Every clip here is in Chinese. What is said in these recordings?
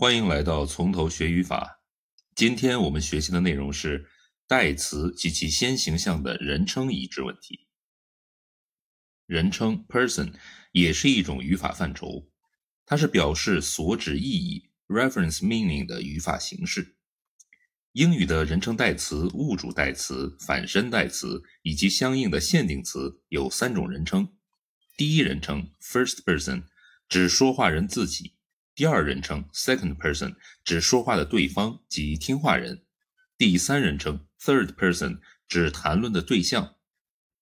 欢迎来到从头学语法。今天我们学习的内容是代词及其先行项的人称一致问题。人称 person 也是一种语法范畴，它是表示所指意义 reference meaning 的语法形式。英语的人称代词、物主代词、反身代词以及相应的限定词有三种人称。第一人称 first person 指说话人自己。第二人称 second person 指说话的对方及听话人，第三人称 third person 指谈论的对象。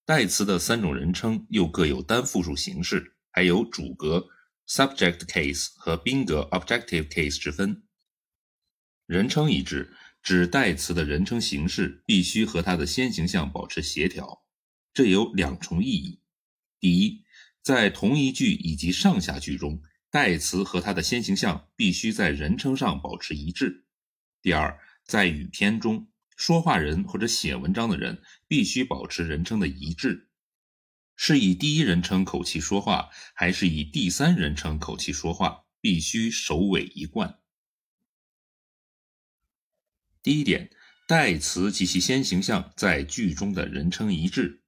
代词的三种人称又各有单复数形式，还有主格 subject case 和宾格 objective case 之分。人称一致指代词的人称形式必须和它的先行项保持协调，这有两重意义：第一，在同一句以及上下句中。代词和它的先行项必须在人称上保持一致。第二，在语篇中，说话人或者写文章的人必须保持人称的一致。是以第一人称口气说话，还是以第三人称口气说话，必须首尾一贯。第一点，代词及其先行项在句中的人称一致。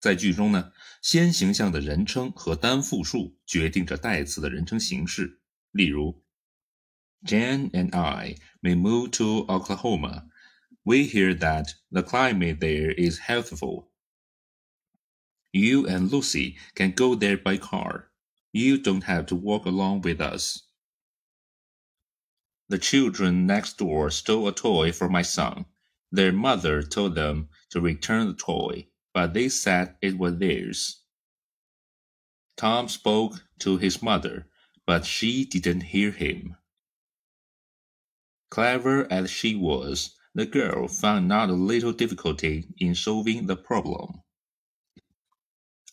在句中呢，先行项的人称和单复数决定着代词的人称形式。例如，Jane and I may move to Oklahoma. We hear that the climate there is healthful. You and Lucy can go there by car. You don't have to walk along with us. The children next door stole a toy from my son. Their mother told them to return the toy but they said it was theirs. Tom spoke to his mother, but she didn't hear him. Clever as she was, the girl found not a little difficulty in solving the problem.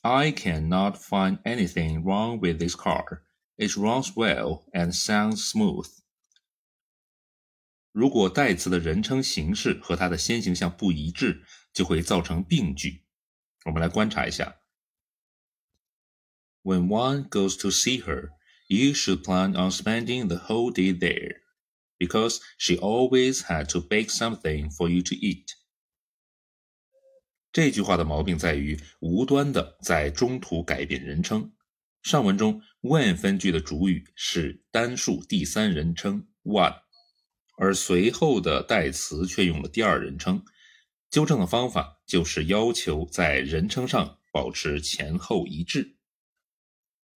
I cannot find anything wrong with this car. It runs well and sounds smooth. 如果代词的人称形式和它的先行项不一致，就会造成病句。 我们来观察一下。When one goes to see her, you should plan on spending the whole day there, because she always had to bake something for you to eat. 这句话的毛病在于无端的在中途改变人称。上文中 when 分句的主语是单数第三人称 one，而随后的代词却用了第二人称。纠正的方法就是要求在人称上保持前后一致。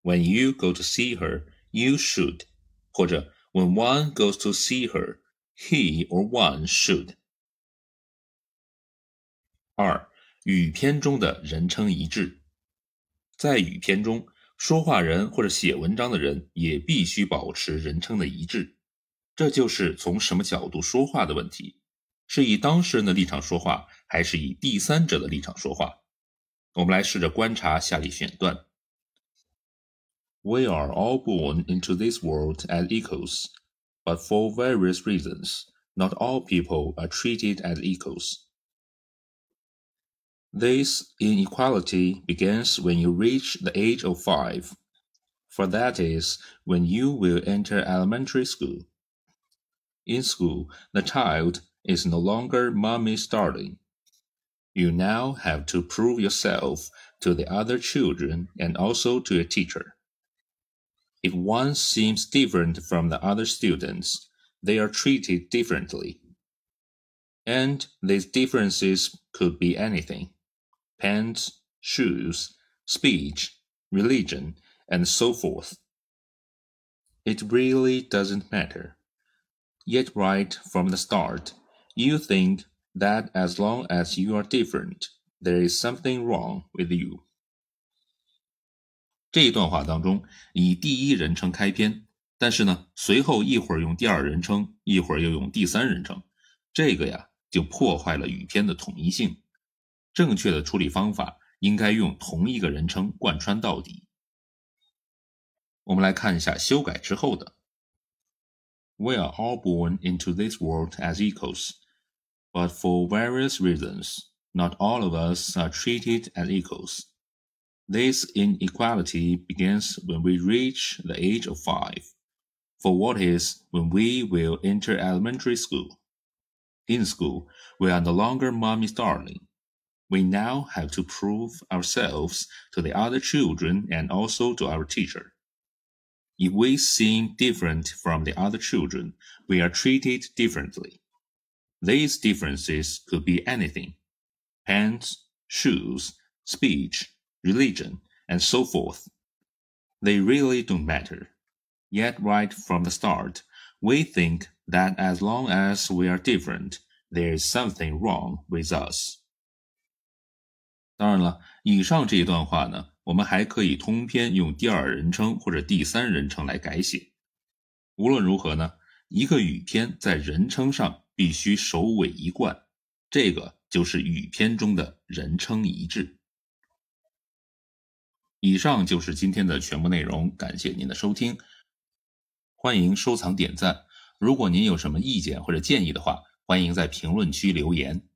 When you go to see her, you should，或者 When one goes to see her, he or one should。二、语篇中的人称一致，在语篇中，说话人或者写文章的人也必须保持人称的一致。这就是从什么角度说话的问题。是以当事人的立场说话，还是以第三者的立场说话？我们来试着观察下列选段：We are all born into this world as equals, but for various reasons, not all people are treated as equals. This inequality begins when you reach the age of five, for that is when you will enter elementary school. In school, the child is no longer mommy's darling. You now have to prove yourself to the other children and also to your teacher. If one seems different from the other students, they are treated differently. And these differences could be anything pants, shoes, speech, religion, and so forth. It really doesn't matter. Yet, right from the start, you think that as long as you are different, there is something wrong with you。这一段话当中以第一人称开篇，但是呢，随后一会儿用第二人称，一会儿又用第三人称，这个呀就破坏了语篇的统一性。正确的处理方法应该用同一个人称贯穿到底。我们来看一下修改之后的：We are all born into this world as equals。But for various reasons, not all of us are treated as equals. This inequality begins when we reach the age of five, for what is when we will enter elementary school. In school, we are no longer mommy's darling. We now have to prove ourselves to the other children and also to our teacher. If we seem different from the other children, we are treated differently. These differences could be anything pants, shoes, speech, religion, and so forth. They really don't matter. Yet, right from the start, we think that as long as we are different, there is something wrong with us. 当然了，以上这一段话呢，我们还可以通篇用第二人称或者第三人称来改写。无论如何呢，一个语篇在人称上 必须首尾一贯，这个就是语篇中的人称一致。以上就是今天的全部内容，感谢您的收听。欢迎收藏点赞。如果您有什么意见或者建议的话，欢迎在评论区留言。